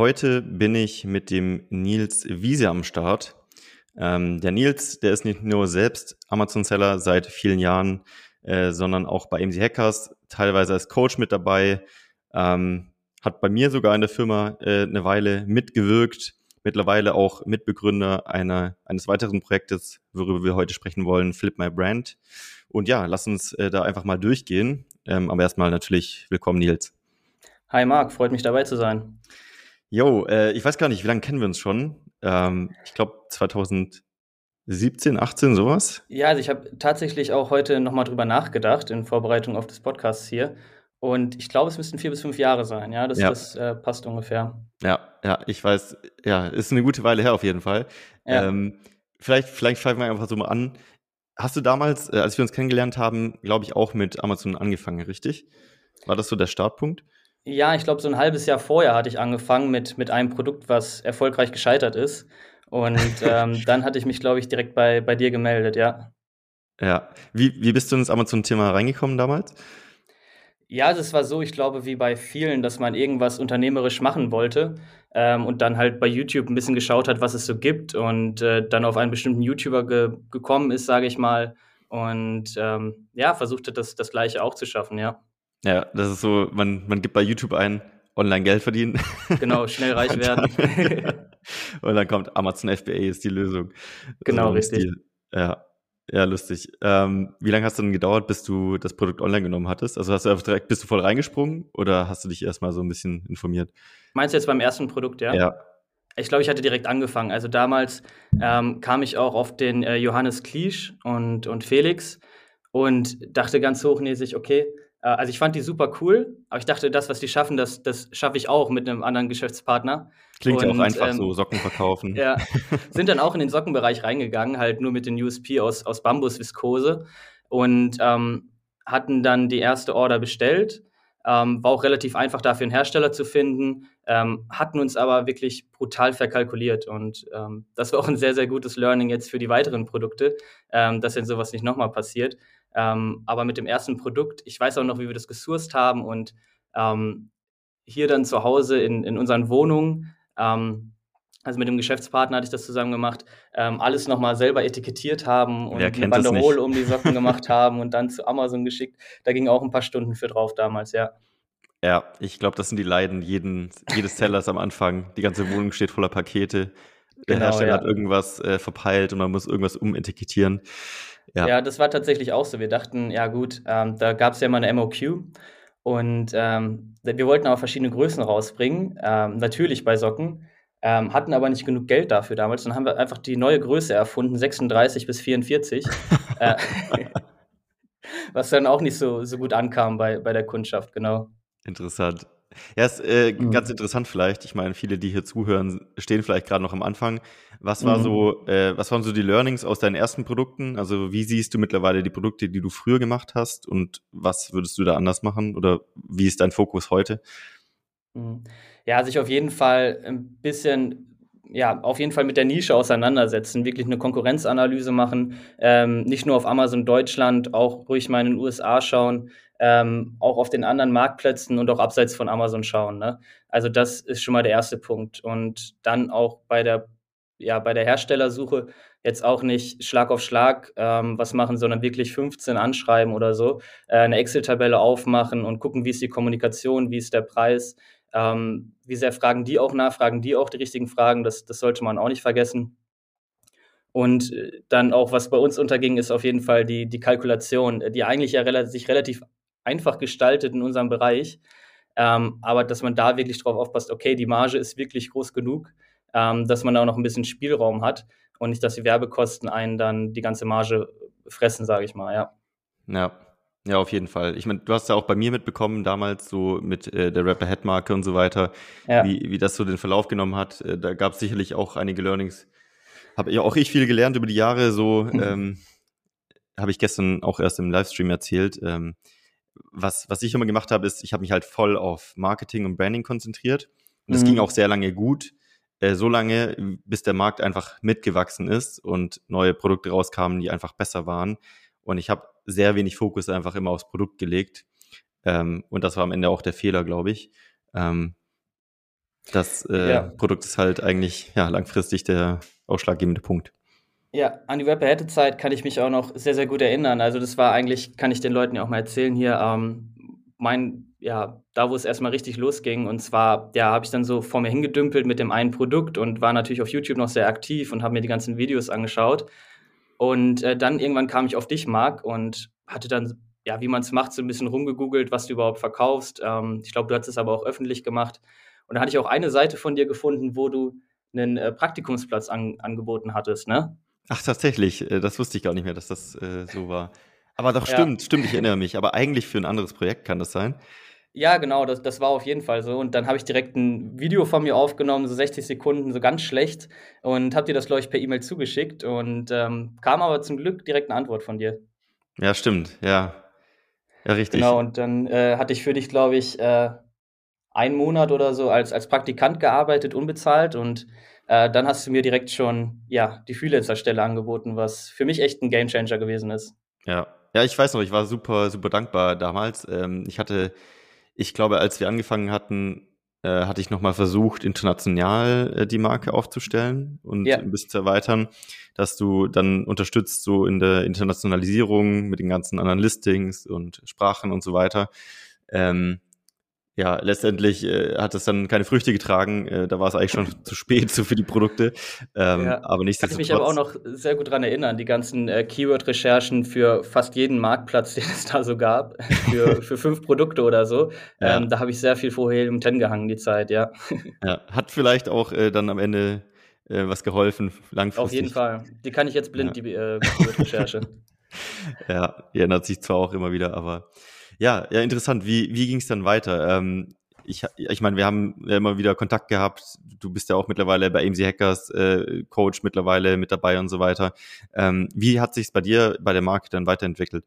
Heute bin ich mit dem Nils Wiese am Start. Ähm, der Nils, der ist nicht nur selbst Amazon-Seller seit vielen Jahren, äh, sondern auch bei AMZ Hackers, teilweise als Coach mit dabei. Ähm, hat bei mir sogar in der Firma äh, eine Weile mitgewirkt, mittlerweile auch Mitbegründer einer, eines weiteren Projektes, worüber wir heute sprechen wollen, Flip My Brand. Und ja, lass uns äh, da einfach mal durchgehen. Ähm, aber erstmal natürlich willkommen, Nils. Hi Marc, freut mich dabei zu sein. Jo, äh, ich weiß gar nicht, wie lange kennen wir uns schon? Ähm, ich glaube 2017, 18, sowas? Ja, also ich habe tatsächlich auch heute nochmal drüber nachgedacht in Vorbereitung auf das Podcast hier. Und ich glaube, es müssten vier bis fünf Jahre sein, ja. Das, ja. das äh, passt ungefähr. Ja, ja, ich weiß, ja, ist eine gute Weile her auf jeden Fall. Ja. Ähm, vielleicht, vielleicht fangen wir einfach so mal an. Hast du damals, äh, als wir uns kennengelernt haben, glaube ich, auch mit Amazon angefangen, richtig? War das so der Startpunkt? Ja, ich glaube, so ein halbes Jahr vorher hatte ich angefangen mit, mit einem Produkt, was erfolgreich gescheitert ist. Und ähm, dann hatte ich mich, glaube ich, direkt bei, bei dir gemeldet, ja. Ja. Wie, wie bist du ins Amazon-Thema reingekommen damals? Ja, es war so, ich glaube, wie bei vielen, dass man irgendwas unternehmerisch machen wollte ähm, und dann halt bei YouTube ein bisschen geschaut hat, was es so gibt und äh, dann auf einen bestimmten YouTuber ge gekommen ist, sage ich mal. Und ähm, ja, versuchte das, das Gleiche auch zu schaffen, ja. Ja, das ist so, man, man gibt bei YouTube ein, online Geld verdienen. Genau, schnell reich und werden. und dann kommt Amazon FBA ist die Lösung. Genau, so richtig. Stil. Ja, ja, lustig. Ähm, wie lange hast du denn gedauert, bis du das Produkt online genommen hattest? Also hast du einfach direkt, bist du voll reingesprungen oder hast du dich erstmal so ein bisschen informiert? Meinst du jetzt beim ersten Produkt, ja? Ja. Ich glaube, ich hatte direkt angefangen. Also damals ähm, kam ich auch auf den äh, Johannes Kliesch und, und Felix und dachte ganz hochnäsig, okay, also ich fand die super cool, aber ich dachte, das, was die schaffen, das, das schaffe ich auch mit einem anderen Geschäftspartner. Klingt ja auch einfach ähm, so, Socken verkaufen. Ja, sind dann auch in den Sockenbereich reingegangen, halt nur mit den USP aus, aus Bambusviskose und ähm, hatten dann die erste Order bestellt. Ähm, war auch relativ einfach dafür einen Hersteller zu finden, ähm, hatten uns aber wirklich brutal verkalkuliert und ähm, das war auch ein sehr, sehr gutes Learning jetzt für die weiteren Produkte, ähm, dass denn sowas nicht nochmal passiert. Ähm, aber mit dem ersten Produkt, ich weiß auch noch, wie wir das gesourced haben und ähm, hier dann zu Hause in, in unseren Wohnungen, ähm, also mit dem Geschäftspartner hatte ich das zusammen gemacht, ähm, alles nochmal selber etikettiert haben und eine Banderole um die Socken gemacht haben und dann zu Amazon geschickt. Da ging auch ein paar Stunden für drauf damals, ja. Ja, ich glaube, das sind die Leiden jeden, jedes Sellers am Anfang. Die ganze Wohnung steht voller Pakete. Der genau, Hersteller ja. hat irgendwas äh, verpeilt und man muss irgendwas umetikettieren. Ja. ja, das war tatsächlich auch so. Wir dachten, ja gut, ähm, da gab es ja mal eine MOQ und ähm, wir wollten aber verschiedene Größen rausbringen, ähm, natürlich bei Socken, ähm, hatten aber nicht genug Geld dafür damals. Dann haben wir einfach die neue Größe erfunden, 36 bis 44, äh, was dann auch nicht so, so gut ankam bei, bei der Kundschaft, genau. Interessant. Ja, ist äh, mhm. ganz interessant vielleicht. Ich meine, viele, die hier zuhören, stehen vielleicht gerade noch am Anfang. Was war mhm. so, äh, was waren so die Learnings aus deinen ersten Produkten? Also wie siehst du mittlerweile die Produkte, die du früher gemacht hast und was würdest du da anders machen oder wie ist dein Fokus heute? Mhm. Ja, sich auf jeden Fall ein bisschen ja, auf jeden Fall mit der Nische auseinandersetzen, wirklich eine Konkurrenzanalyse machen, ähm, nicht nur auf Amazon Deutschland, auch ruhig mal in den USA schauen, ähm, auch auf den anderen Marktplätzen und auch abseits von Amazon schauen. Ne? Also das ist schon mal der erste Punkt. Und dann auch bei der, ja, bei der Herstellersuche jetzt auch nicht Schlag auf Schlag ähm, was machen, sondern wirklich 15 anschreiben oder so, äh, eine Excel-Tabelle aufmachen und gucken, wie ist die Kommunikation, wie ist der Preis, ähm, wie sehr fragen die auch nach, fragen die auch die richtigen Fragen, das, das sollte man auch nicht vergessen. Und äh, dann auch, was bei uns unterging, ist auf jeden Fall die, die Kalkulation, die eigentlich ja rel sich relativ einfach gestaltet in unserem Bereich. Ähm, aber dass man da wirklich drauf aufpasst, okay, die Marge ist wirklich groß genug, ähm, dass man da auch noch ein bisschen Spielraum hat und nicht, dass die Werbekosten einen dann die ganze Marge fressen, sage ich mal, ja. Ja, ja, auf jeden Fall. Ich meine, du hast ja auch bei mir mitbekommen, damals so mit äh, der Rapper-Head-Marke und so weiter, ja. wie, wie das so den Verlauf genommen hat. Äh, da gab es sicherlich auch einige Learnings. Habe ja auch ich viel gelernt über die Jahre. So ähm, habe ich gestern auch erst im Livestream erzählt. Ähm, was, was ich immer gemacht habe, ist, ich habe mich halt voll auf Marketing und Branding konzentriert. Und das mhm. ging auch sehr lange gut. Äh, so lange, bis der Markt einfach mitgewachsen ist und neue Produkte rauskamen, die einfach besser waren. Und ich habe sehr wenig Fokus einfach immer aufs Produkt gelegt. Ähm, und das war am Ende auch der Fehler, glaube ich. Ähm, das äh, ja. Produkt ist halt eigentlich ja, langfristig der ausschlaggebende Punkt. Ja, an die Web-Zeit kann ich mich auch noch sehr, sehr gut erinnern. Also das war eigentlich, kann ich den Leuten ja auch mal erzählen hier, ähm, mein, ja, da wo es erstmal richtig losging. Und zwar, ja, habe ich dann so vor mir hingedümpelt mit dem einen Produkt und war natürlich auf YouTube noch sehr aktiv und habe mir die ganzen Videos angeschaut. Und äh, dann irgendwann kam ich auf dich, Marc, und hatte dann, ja, wie man es macht, so ein bisschen rumgegoogelt, was du überhaupt verkaufst. Ähm, ich glaube, du hast es aber auch öffentlich gemacht. Und da hatte ich auch eine Seite von dir gefunden, wo du einen äh, Praktikumsplatz an, angeboten hattest, ne? Ach, tatsächlich. Äh, das wusste ich gar nicht mehr, dass das äh, so war. Aber doch stimmt, ja. stimmt, ich erinnere mich. Aber eigentlich für ein anderes Projekt kann das sein. Ja, genau, das, das war auf jeden Fall so. Und dann habe ich direkt ein Video von mir aufgenommen, so 60 Sekunden, so ganz schlecht, und habe dir das, glaube ich, per E-Mail zugeschickt und ähm, kam aber zum Glück direkt eine Antwort von dir. Ja, stimmt, ja. Ja, richtig. Genau, und dann äh, hatte ich für dich, glaube ich, äh, einen Monat oder so als, als Praktikant gearbeitet, unbezahlt. Und äh, dann hast du mir direkt schon ja, die Freelancer-Stelle angeboten, was für mich echt ein Gamechanger gewesen ist. Ja. Ja, ich weiß noch, ich war super, super dankbar damals. Ähm, ich hatte ich glaube, als wir angefangen hatten, äh, hatte ich nochmal versucht, international äh, die Marke aufzustellen und ja. ein bisschen zu erweitern, dass du dann unterstützt so in der Internationalisierung mit den ganzen anderen Listings und Sprachen und so weiter. Ähm, ja, letztendlich äh, hat es dann keine Früchte getragen. Äh, da war es eigentlich schon zu spät so für die Produkte. Ähm, ja. Aber nichtsdestotrotz. Kann ich mich aber auch noch sehr gut dran erinnern, die ganzen äh, Keyword-Recherchen für fast jeden Marktplatz, den es da so gab, für, für fünf Produkte oder so. Ja. Ähm, da habe ich sehr viel vor Helium 10 gehangen, die Zeit, ja. ja. Hat vielleicht auch äh, dann am Ende äh, was geholfen, langfristig. Auf jeden Fall. Die kann ich jetzt blind, die äh, Keyword-Recherche. ja, die ändert sich zwar auch immer wieder, aber ja, ja, interessant. Wie, wie ging es dann weiter? Ähm, ich, ich meine, wir haben ja immer wieder Kontakt gehabt. Du bist ja auch mittlerweile bei AMC Hackers äh, Coach mittlerweile mit dabei und so weiter. Ähm, wie hat sich bei dir bei der Marke dann weiterentwickelt?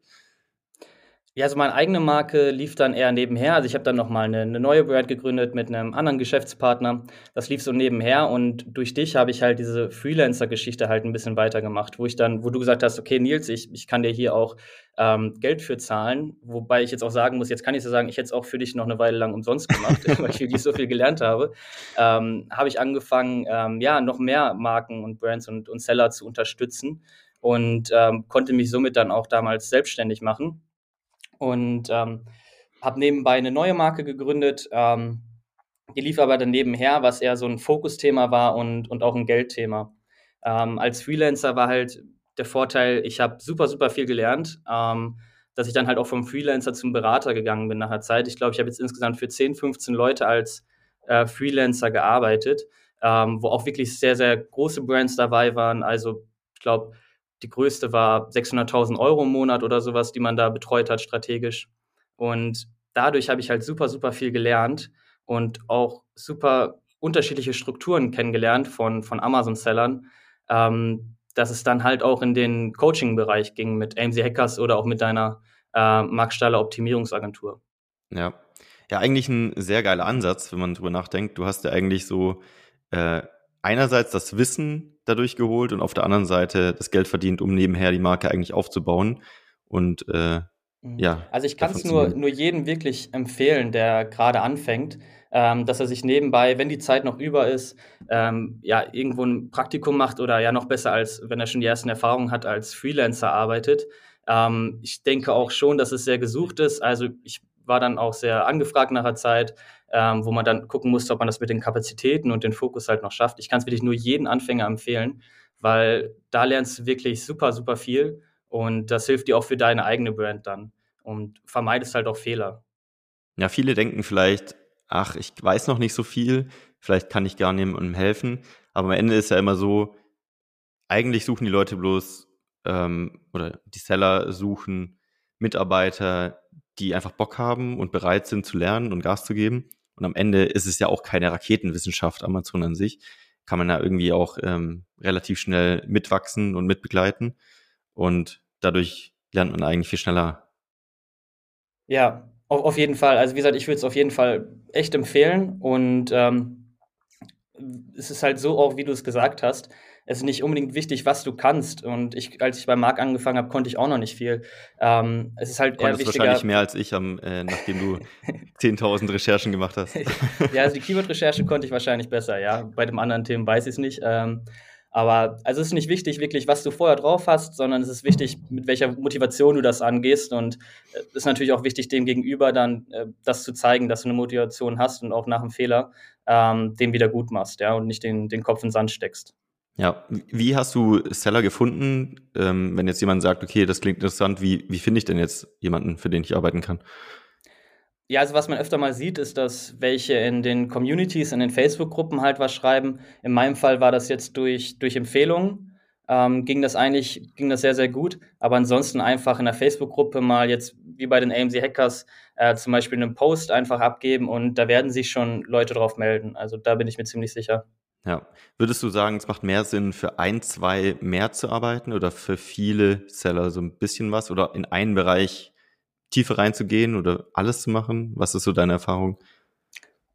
Ja, also meine eigene Marke lief dann eher nebenher. Also ich habe dann nochmal eine, eine neue Brand gegründet mit einem anderen Geschäftspartner. Das lief so nebenher und durch dich habe ich halt diese Freelancer-Geschichte halt ein bisschen weitergemacht, wo ich dann, wo du gesagt hast, okay, Nils, ich, ich kann dir hier auch ähm, Geld für zahlen, wobei ich jetzt auch sagen muss, jetzt kann ich so sagen, ich hätte es auch für dich noch eine Weile lang umsonst gemacht, weil ich wirklich so viel gelernt habe, ähm, habe ich angefangen, ähm, ja, noch mehr Marken und Brands und, und Seller zu unterstützen und ähm, konnte mich somit dann auch damals selbstständig machen und ähm, habe nebenbei eine neue Marke gegründet. Ähm, die lief aber dann nebenher, was eher so ein Fokusthema war und, und auch ein Geldthema. Ähm, als Freelancer war halt der Vorteil, ich habe super, super viel gelernt, ähm, dass ich dann halt auch vom Freelancer zum Berater gegangen bin nach der Zeit. Ich glaube, ich habe jetzt insgesamt für 10, 15 Leute als äh, Freelancer gearbeitet, ähm, wo auch wirklich sehr, sehr große Brands dabei waren. Also ich glaube, die größte war 600.000 Euro im Monat oder sowas, die man da betreut hat strategisch. Und dadurch habe ich halt super, super viel gelernt und auch super unterschiedliche Strukturen kennengelernt von, von Amazon-Sellern, ähm, dass es dann halt auch in den Coaching-Bereich ging mit AMC Hackers oder auch mit deiner äh, Max Staller Optimierungsagentur. Ja. Ja, eigentlich ein sehr geiler Ansatz, wenn man drüber nachdenkt. Du hast ja eigentlich so äh, einerseits das Wissen dadurch geholt und auf der anderen Seite das Geld verdient, um nebenher die Marke eigentlich aufzubauen. Und äh, mhm. ja. Also ich kann es nur, nur jedem wirklich empfehlen, der gerade anfängt, ähm, dass er sich nebenbei, wenn die Zeit noch über ist, ähm, ja, irgendwo ein Praktikum macht oder ja noch besser, als wenn er schon die ersten Erfahrungen hat, als Freelancer arbeitet. Ähm, ich denke auch schon, dass es sehr gesucht ist. Also ich war dann auch sehr angefragt nach der Zeit, ähm, wo man dann gucken musste, ob man das mit den Kapazitäten und den Fokus halt noch schafft. Ich kann es wirklich nur jeden Anfänger empfehlen, weil da lernst du wirklich super, super viel und das hilft dir auch für deine eigene Brand dann. und vermeidest halt auch Fehler. Ja, viele denken vielleicht, ach, ich weiß noch nicht so viel, vielleicht kann ich gar niemandem helfen. Aber am Ende ist ja immer so, eigentlich suchen die Leute bloß ähm, oder die Seller suchen Mitarbeiter, die einfach Bock haben und bereit sind zu lernen und Gas zu geben. Und am Ende ist es ja auch keine Raketenwissenschaft, Amazon an sich. Kann man da irgendwie auch ähm, relativ schnell mitwachsen und mitbegleiten. Und dadurch lernt man eigentlich viel schneller. Ja, auf, auf jeden Fall. Also wie gesagt, ich würde es auf jeden Fall echt empfehlen. Und ähm, es ist halt so auch, wie du es gesagt hast, es ist nicht unbedingt wichtig, was du kannst. Und ich, als ich bei Marc angefangen habe, konnte ich auch noch nicht viel. Ähm, es ist halt Konntest eher wichtiger. wahrscheinlich mehr als ich, am, äh, nachdem du 10.000 Recherchen gemacht hast. ja, also die Keyword-Recherche konnte ich wahrscheinlich besser, ja. Bei dem anderen Themen weiß ich es nicht. Ähm, aber also es ist nicht wichtig, wirklich, was du vorher drauf hast, sondern es ist wichtig, mit welcher Motivation du das angehst. Und es äh, ist natürlich auch wichtig, dem Gegenüber dann äh, das zu zeigen, dass du eine Motivation hast und auch nach einem Fehler ähm, den wieder gut machst, ja, und nicht den, den Kopf in den Sand steckst. Ja, wie hast du Seller gefunden, ähm, wenn jetzt jemand sagt, okay, das klingt interessant, wie, wie finde ich denn jetzt jemanden, für den ich arbeiten kann? Ja, also was man öfter mal sieht, ist, dass welche in den Communities, in den Facebook-Gruppen halt was schreiben. In meinem Fall war das jetzt durch, durch Empfehlungen. Ähm, ging das eigentlich, ging das sehr, sehr gut. Aber ansonsten einfach in der Facebook-Gruppe mal jetzt, wie bei den AMC Hackers, äh, zum Beispiel einen Post einfach abgeben und da werden sich schon Leute drauf melden. Also da bin ich mir ziemlich sicher. Ja. Würdest du sagen, es macht mehr Sinn, für ein, zwei mehr zu arbeiten oder für viele Seller so ein bisschen was oder in einen Bereich tiefer reinzugehen oder alles zu machen? Was ist so deine Erfahrung?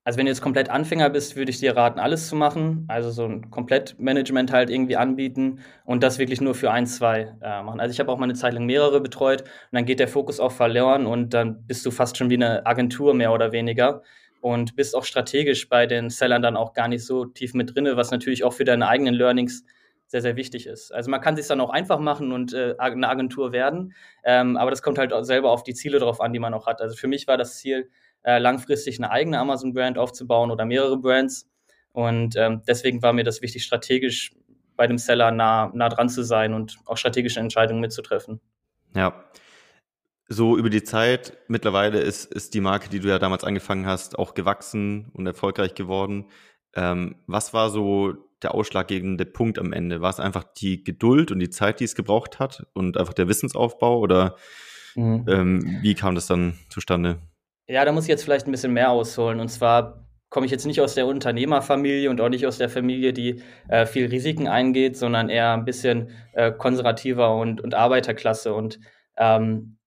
Also wenn du jetzt komplett Anfänger bist, würde ich dir raten, alles zu machen. Also so ein Komplettmanagement halt irgendwie anbieten und das wirklich nur für ein, zwei äh, machen. Also ich habe auch mal eine Zeit lang mehrere betreut und dann geht der Fokus auch verloren und dann bist du fast schon wie eine Agentur mehr oder weniger und bist auch strategisch bei den Sellern dann auch gar nicht so tief mit drinne, was natürlich auch für deine eigenen Learnings sehr, sehr wichtig ist. Also man kann sich dann auch einfach machen und äh, eine Agentur werden, ähm, aber das kommt halt auch selber auf die Ziele drauf an, die man auch hat. Also für mich war das Ziel, äh, langfristig eine eigene Amazon-Brand aufzubauen oder mehrere Brands. Und ähm, deswegen war mir das wichtig, strategisch bei dem Seller nah, nah dran zu sein und auch strategische Entscheidungen mitzutreffen. Ja, so über die Zeit, mittlerweile ist, ist die Marke, die du ja damals angefangen hast, auch gewachsen und erfolgreich geworden. Ähm, was war so der ausschlaggebende Punkt am Ende? War es einfach die Geduld und die Zeit, die es gebraucht hat und einfach der Wissensaufbau oder mhm. ähm, wie kam das dann zustande? Ja, da muss ich jetzt vielleicht ein bisschen mehr ausholen. Und zwar komme ich jetzt nicht aus der Unternehmerfamilie und auch nicht aus der Familie, die äh, viel Risiken eingeht, sondern eher ein bisschen äh, konservativer und, und Arbeiterklasse. Und ähm,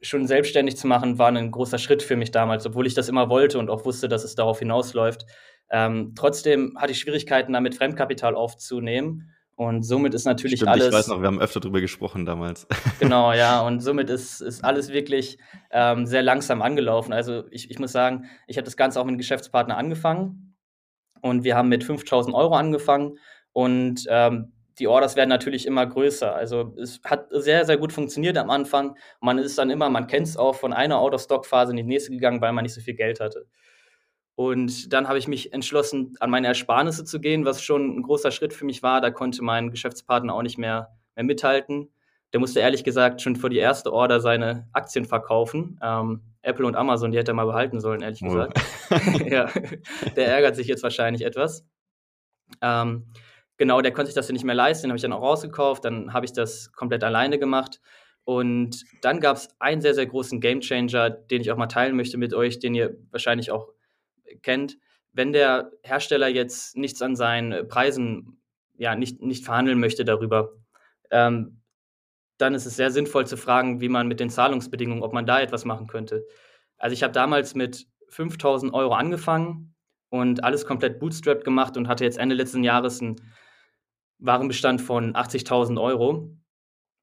schon selbstständig zu machen, war ein großer Schritt für mich damals, obwohl ich das immer wollte und auch wusste, dass es darauf hinausläuft. Ähm, trotzdem hatte ich Schwierigkeiten, damit Fremdkapital aufzunehmen. Und somit ist natürlich Stimmt, alles. Ich weiß noch, wir haben öfter darüber gesprochen damals. Genau, ja. Und somit ist, ist alles wirklich ähm, sehr langsam angelaufen. Also ich, ich muss sagen, ich habe das Ganze auch mit einem Geschäftspartner angefangen. Und wir haben mit 5000 Euro angefangen. Und ähm, die Orders werden natürlich immer größer. Also es hat sehr, sehr gut funktioniert am Anfang. Man ist dann immer, man kennt es auch, von einer Out-of-Stock-Phase in die nächste gegangen, weil man nicht so viel Geld hatte. Und dann habe ich mich entschlossen, an meine Ersparnisse zu gehen, was schon ein großer Schritt für mich war. Da konnte mein Geschäftspartner auch nicht mehr, mehr mithalten. Der musste ehrlich gesagt schon vor die erste Order seine Aktien verkaufen. Ähm, Apple und Amazon, die hätte er mal behalten sollen, ehrlich oh. gesagt. ja, der ärgert sich jetzt wahrscheinlich etwas. Ähm, genau, der konnte sich das ja nicht mehr leisten, den habe ich dann auch rausgekauft, dann habe ich das komplett alleine gemacht. Und dann gab es einen sehr, sehr großen Gamechanger, den ich auch mal teilen möchte mit euch, den ihr wahrscheinlich auch kennt. Wenn der Hersteller jetzt nichts an seinen Preisen, ja, nicht, nicht verhandeln möchte darüber, ähm, dann ist es sehr sinnvoll zu fragen, wie man mit den Zahlungsbedingungen, ob man da etwas machen könnte. Also ich habe damals mit 5000 Euro angefangen und alles komplett bootstrapped gemacht und hatte jetzt Ende letzten Jahres ein Warenbestand von 80.000 Euro.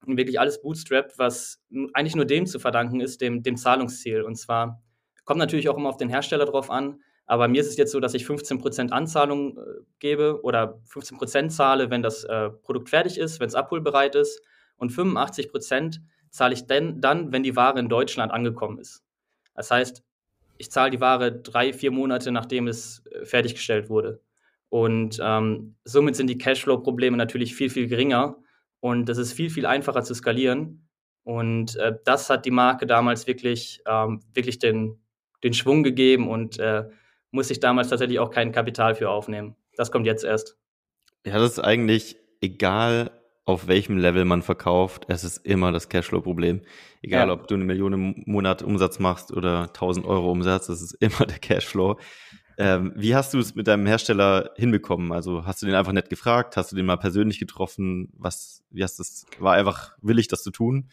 Wirklich alles bootstrapped, was eigentlich nur dem zu verdanken ist, dem, dem Zahlungsziel. Und zwar kommt natürlich auch immer auf den Hersteller drauf an, aber mir ist es jetzt so, dass ich 15% Anzahlung äh, gebe oder 15% zahle, wenn das äh, Produkt fertig ist, wenn es abholbereit ist. Und 85% zahle ich denn, dann, wenn die Ware in Deutschland angekommen ist. Das heißt, ich zahle die Ware drei, vier Monate, nachdem es äh, fertiggestellt wurde. Und ähm, somit sind die Cashflow-Probleme natürlich viel, viel geringer und das ist viel, viel einfacher zu skalieren. Und äh, das hat die Marke damals wirklich, ähm, wirklich den, den Schwung gegeben und äh, muss ich damals tatsächlich auch kein Kapital für aufnehmen. Das kommt jetzt erst. Ja, das ist eigentlich egal, auf welchem Level man verkauft, es ist immer das Cashflow-Problem. Egal, ja. ob du eine Million im Monat Umsatz machst oder 1000 Euro Umsatz, es ist immer der Cashflow. Ähm, wie hast du es mit deinem Hersteller hinbekommen? Also hast du den einfach nett gefragt? Hast du den mal persönlich getroffen? Was, wie hast das, war einfach willig, das zu tun?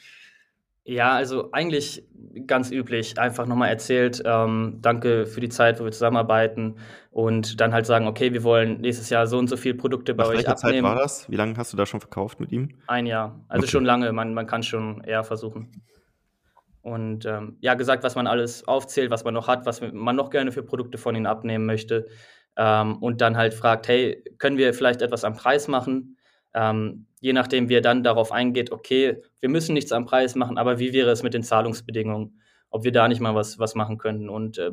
Ja, also eigentlich ganz üblich. Einfach nochmal erzählt, ähm, danke für die Zeit, wo wir zusammenarbeiten und dann halt sagen, okay, wir wollen nächstes Jahr so und so viele Produkte bei Nach euch abnehmen. Zeit war das? Wie lange hast du da schon verkauft mit ihm? Ein Jahr. Also okay. schon lange. Man, man kann schon eher versuchen. Und ähm, ja, gesagt, was man alles aufzählt, was man noch hat, was man noch gerne für Produkte von ihnen abnehmen möchte. Ähm, und dann halt fragt, hey, können wir vielleicht etwas am Preis machen? Ähm, je nachdem, wie er dann darauf eingeht, okay, wir müssen nichts am Preis machen, aber wie wäre es mit den Zahlungsbedingungen? Ob wir da nicht mal was, was machen könnten? Und äh,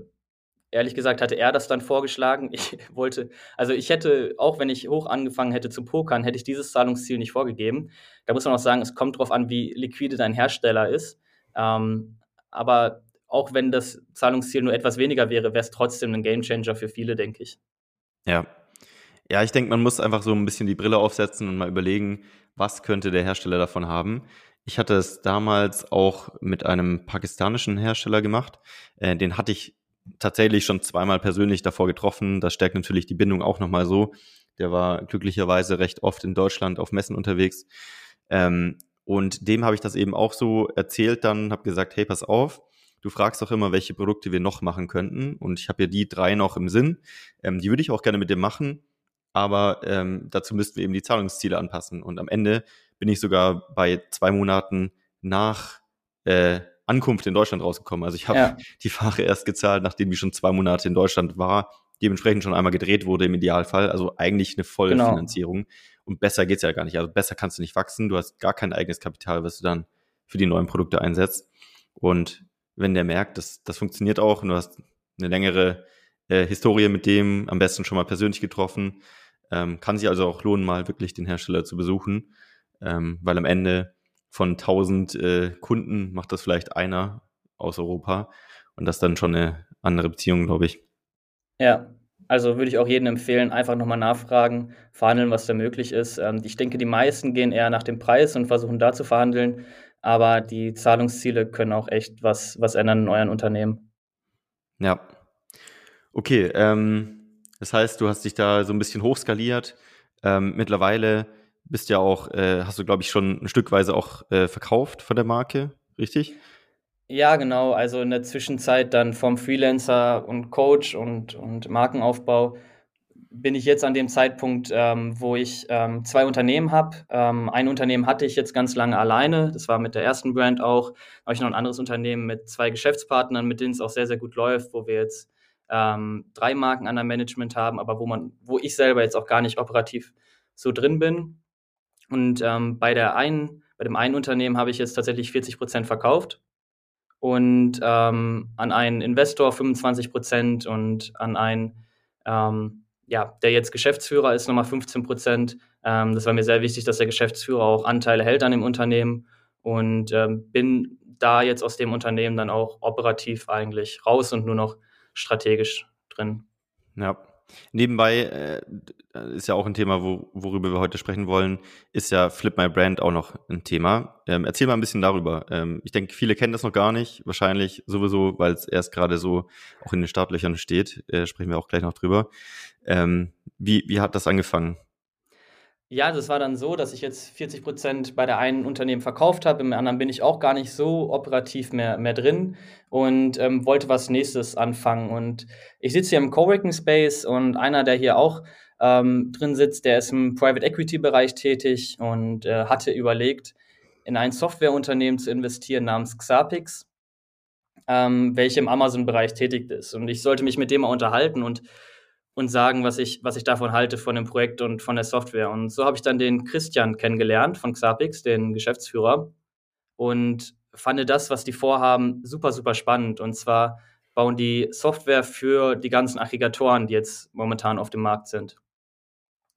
ehrlich gesagt hatte er das dann vorgeschlagen. Ich wollte, also ich hätte, auch wenn ich hoch angefangen hätte zu pokern, hätte ich dieses Zahlungsziel nicht vorgegeben. Da muss man auch sagen, es kommt darauf an, wie liquide dein Hersteller ist. Ähm, aber auch wenn das Zahlungsziel nur etwas weniger wäre, wäre es trotzdem ein Gamechanger für viele, denke ich. Ja, ja, ich denke, man muss einfach so ein bisschen die Brille aufsetzen und mal überlegen, was könnte der Hersteller davon haben. Ich hatte es damals auch mit einem pakistanischen Hersteller gemacht. Äh, den hatte ich tatsächlich schon zweimal persönlich davor getroffen. Das stärkt natürlich die Bindung auch nochmal so. Der war glücklicherweise recht oft in Deutschland auf Messen unterwegs. Ähm, und dem habe ich das eben auch so erzählt dann, habe gesagt, hey, pass auf, du fragst doch immer, welche Produkte wir noch machen könnten. Und ich habe ja die drei noch im Sinn. Ähm, die würde ich auch gerne mit dir machen aber ähm, dazu müssten wir eben die Zahlungsziele anpassen. Und am Ende bin ich sogar bei zwei Monaten nach äh, Ankunft in Deutschland rausgekommen. Also ich habe ja. die Fahre erst gezahlt, nachdem die schon zwei Monate in Deutschland war, dementsprechend schon einmal gedreht wurde im Idealfall. Also eigentlich eine Vollfinanzierung. Genau. Und besser geht's ja gar nicht. Also besser kannst du nicht wachsen. Du hast gar kein eigenes Kapital, was du dann für die neuen Produkte einsetzt. Und wenn der merkt, dass das funktioniert auch und du hast eine längere äh, Historie mit dem, am besten schon mal persönlich getroffen. Ähm, kann sich also auch lohnen, mal wirklich den Hersteller zu besuchen, ähm, weil am Ende von 1000 äh, Kunden macht das vielleicht einer aus Europa und das dann schon eine andere Beziehung, glaube ich. Ja, also würde ich auch jedem empfehlen, einfach nochmal nachfragen, verhandeln, was da möglich ist. Ähm, ich denke, die meisten gehen eher nach dem Preis und versuchen da zu verhandeln, aber die Zahlungsziele können auch echt was, was ändern in euren Unternehmen. Ja, Okay, ähm, das heißt, du hast dich da so ein bisschen hochskaliert. Ähm, mittlerweile bist ja auch, äh, hast du, glaube ich, schon ein Stückweise auch äh, verkauft von der Marke, richtig? Ja, genau. Also in der Zwischenzeit dann vom Freelancer und Coach und, und Markenaufbau bin ich jetzt an dem Zeitpunkt, ähm, wo ich ähm, zwei Unternehmen habe. Ähm, ein Unternehmen hatte ich jetzt ganz lange alleine. Das war mit der ersten Brand auch. Habe ich noch ein anderes Unternehmen mit zwei Geschäftspartnern, mit denen es auch sehr, sehr gut läuft, wo wir jetzt ähm, drei Marken an der Management haben, aber wo man, wo ich selber jetzt auch gar nicht operativ so drin bin. Und ähm, bei der einen, bei dem einen Unternehmen habe ich jetzt tatsächlich 40 Prozent verkauft und ähm, an einen Investor 25 Prozent und an einen, ähm, ja, der jetzt Geschäftsführer ist, nochmal 15 Prozent. Ähm, das war mir sehr wichtig, dass der Geschäftsführer auch Anteile hält an dem Unternehmen und ähm, bin da jetzt aus dem Unternehmen dann auch operativ eigentlich raus und nur noch strategisch drin. Ja. Nebenbei äh, ist ja auch ein Thema, wo, worüber wir heute sprechen wollen, ist ja Flip My Brand auch noch ein Thema. Ähm, erzähl mal ein bisschen darüber. Ähm, ich denke, viele kennen das noch gar nicht, wahrscheinlich sowieso, weil es erst gerade so auch in den Startlöchern steht. Äh, sprechen wir auch gleich noch drüber. Ähm, wie, wie hat das angefangen? Ja, das war dann so, dass ich jetzt 40 Prozent bei der einen Unternehmen verkauft habe, im anderen bin ich auch gar nicht so operativ mehr, mehr drin und ähm, wollte was nächstes anfangen. Und ich sitze hier im Coworking Space und einer, der hier auch ähm, drin sitzt, der ist im Private Equity Bereich tätig und äh, hatte überlegt, in ein Softwareunternehmen zu investieren namens Xapix, ähm, welche im Amazon-Bereich tätig ist. Und ich sollte mich mit dem mal unterhalten und und sagen, was ich, was ich davon halte von dem Projekt und von der Software. Und so habe ich dann den Christian kennengelernt von Xapix, den Geschäftsführer, und fand das, was die vorhaben, super, super spannend. Und zwar bauen die Software für die ganzen Aggregatoren, die jetzt momentan auf dem Markt sind.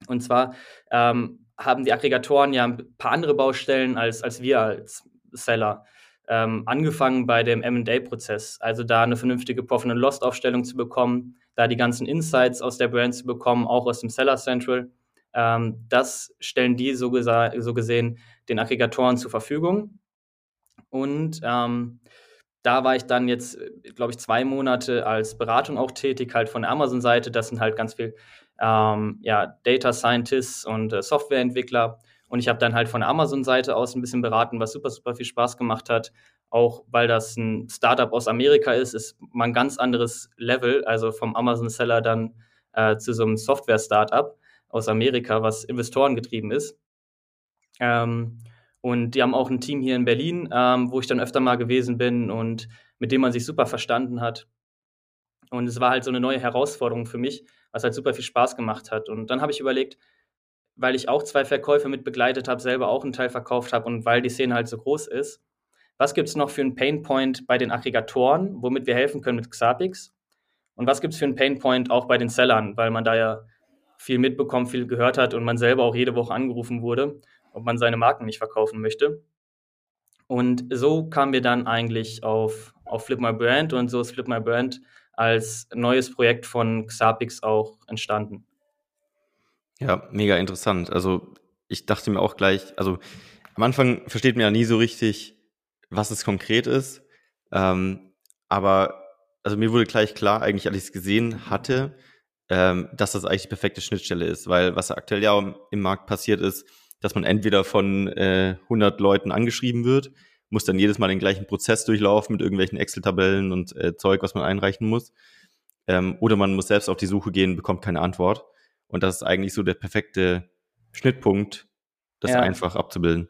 Und zwar ähm, haben die Aggregatoren ja ein paar andere Baustellen als, als wir als Seller. Ähm, angefangen bei dem MA-Prozess, also da eine vernünftige Profit-and-Loss-Aufstellung zu bekommen, da die ganzen Insights aus der Brand zu bekommen, auch aus dem Seller Central. Ähm, das stellen die so, so, gesehen den Aggregatoren zur Verfügung. Und ähm, da war ich dann jetzt, glaube ich, zwei Monate als Beratung auch tätig, halt von der Amazon-Seite. Das sind halt ganz viel ähm, ja, Data Scientists und äh, Softwareentwickler. Und ich habe dann halt von Amazon-Seite aus ein bisschen beraten, was super, super viel Spaß gemacht hat. Auch weil das ein Startup aus Amerika ist, ist man ein ganz anderes Level, also vom Amazon-Seller dann äh, zu so einem Software-Startup aus Amerika, was Investoren getrieben ist. Ähm, und die haben auch ein Team hier in Berlin, ähm, wo ich dann öfter mal gewesen bin und mit dem man sich super verstanden hat. Und es war halt so eine neue Herausforderung für mich, was halt super viel Spaß gemacht hat. Und dann habe ich überlegt, weil ich auch zwei Verkäufe mit begleitet habe, selber auch einen Teil verkauft habe und weil die Szene halt so groß ist, was gibt es noch für einen Painpoint bei den Aggregatoren, womit wir helfen können mit Xapix? Und was gibt es für einen Painpoint auch bei den Sellern, weil man da ja viel mitbekommen, viel gehört hat und man selber auch jede Woche angerufen wurde ob man seine Marken nicht verkaufen möchte. Und so kamen wir dann eigentlich auf, auf Flip My Brand und so ist Flip My Brand als neues Projekt von Xapix auch entstanden. Ja, mega interessant. Also ich dachte mir auch gleich, also am Anfang versteht man ja nie so richtig, was es konkret ist. Ähm, aber also mir wurde gleich klar, eigentlich als ich es gesehen hatte, ähm, dass das eigentlich die perfekte Schnittstelle ist, weil was aktuell ja im Markt passiert ist, dass man entweder von äh, 100 Leuten angeschrieben wird, muss dann jedes Mal den gleichen Prozess durchlaufen mit irgendwelchen Excel-Tabellen und äh, Zeug, was man einreichen muss. Ähm, oder man muss selbst auf die Suche gehen, bekommt keine Antwort. Und das ist eigentlich so der perfekte Schnittpunkt, das ja. einfach abzubilden.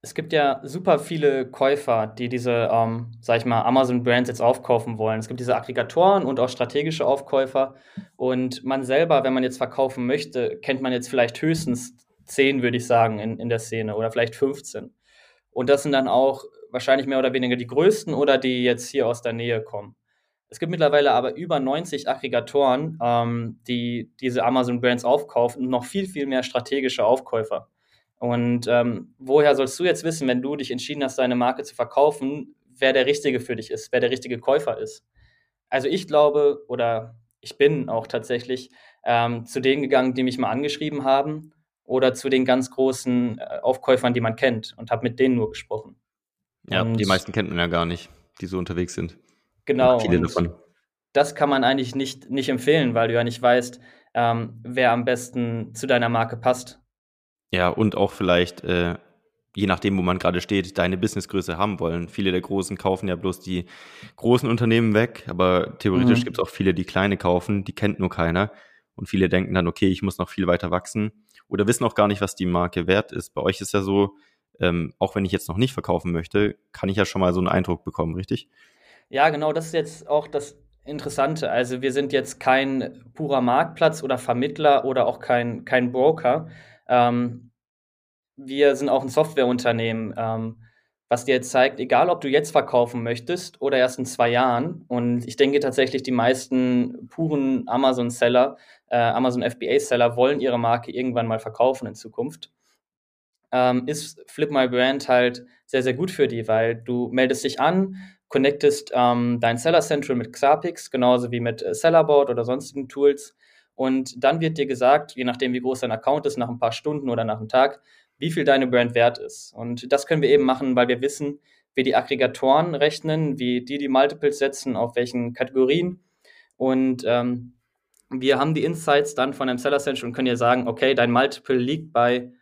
Es gibt ja super viele Käufer, die diese, ähm, sag ich mal, Amazon-Brands jetzt aufkaufen wollen. Es gibt diese Aggregatoren und auch strategische Aufkäufer. Und man selber, wenn man jetzt verkaufen möchte, kennt man jetzt vielleicht höchstens 10, würde ich sagen, in, in der Szene oder vielleicht 15. Und das sind dann auch wahrscheinlich mehr oder weniger die größten oder die jetzt hier aus der Nähe kommen. Es gibt mittlerweile aber über 90 Aggregatoren, ähm, die diese Amazon-Brands aufkaufen und noch viel, viel mehr strategische Aufkäufer. Und ähm, woher sollst du jetzt wissen, wenn du dich entschieden hast, deine Marke zu verkaufen, wer der Richtige für dich ist, wer der richtige Käufer ist? Also ich glaube oder ich bin auch tatsächlich ähm, zu denen gegangen, die mich mal angeschrieben haben oder zu den ganz großen äh, Aufkäufern, die man kennt und habe mit denen nur gesprochen. Ja, und die meisten kennt man ja gar nicht, die so unterwegs sind. Genau. viele davon. Das kann man eigentlich nicht, nicht empfehlen, weil du ja nicht weißt, ähm, wer am besten zu deiner Marke passt. Ja, und auch vielleicht, äh, je nachdem, wo man gerade steht, deine Businessgröße haben wollen. Viele der Großen kaufen ja bloß die großen Unternehmen weg, aber theoretisch mhm. gibt es auch viele, die kleine kaufen, die kennt nur keiner. Und viele denken dann, okay, ich muss noch viel weiter wachsen oder wissen auch gar nicht, was die Marke wert ist. Bei euch ist ja so, ähm, auch wenn ich jetzt noch nicht verkaufen möchte, kann ich ja schon mal so einen Eindruck bekommen, richtig? Ja, genau, das ist jetzt auch das Interessante. Also wir sind jetzt kein purer Marktplatz oder Vermittler oder auch kein, kein Broker. Ähm, wir sind auch ein Softwareunternehmen, ähm, was dir jetzt zeigt, egal ob du jetzt verkaufen möchtest oder erst in zwei Jahren. Und ich denke tatsächlich, die meisten puren Amazon-Seller äh, Amazon FBA-Seller wollen ihre Marke irgendwann mal verkaufen in Zukunft, ähm, ist Flip My Brand halt sehr, sehr gut für die, weil du meldest dich an, connectest ähm, dein Seller Central mit Xapix, genauso wie mit äh, Sellerboard oder sonstigen Tools. Und dann wird dir gesagt, je nachdem, wie groß dein Account ist, nach ein paar Stunden oder nach einem Tag, wie viel deine Brand wert ist. Und das können wir eben machen, weil wir wissen, wie die Aggregatoren rechnen, wie die die Multiples setzen, auf welchen Kategorien. Und ähm, wir haben die Insights dann von einem Seller Central und können dir sagen, okay, dein Multiple liegt bei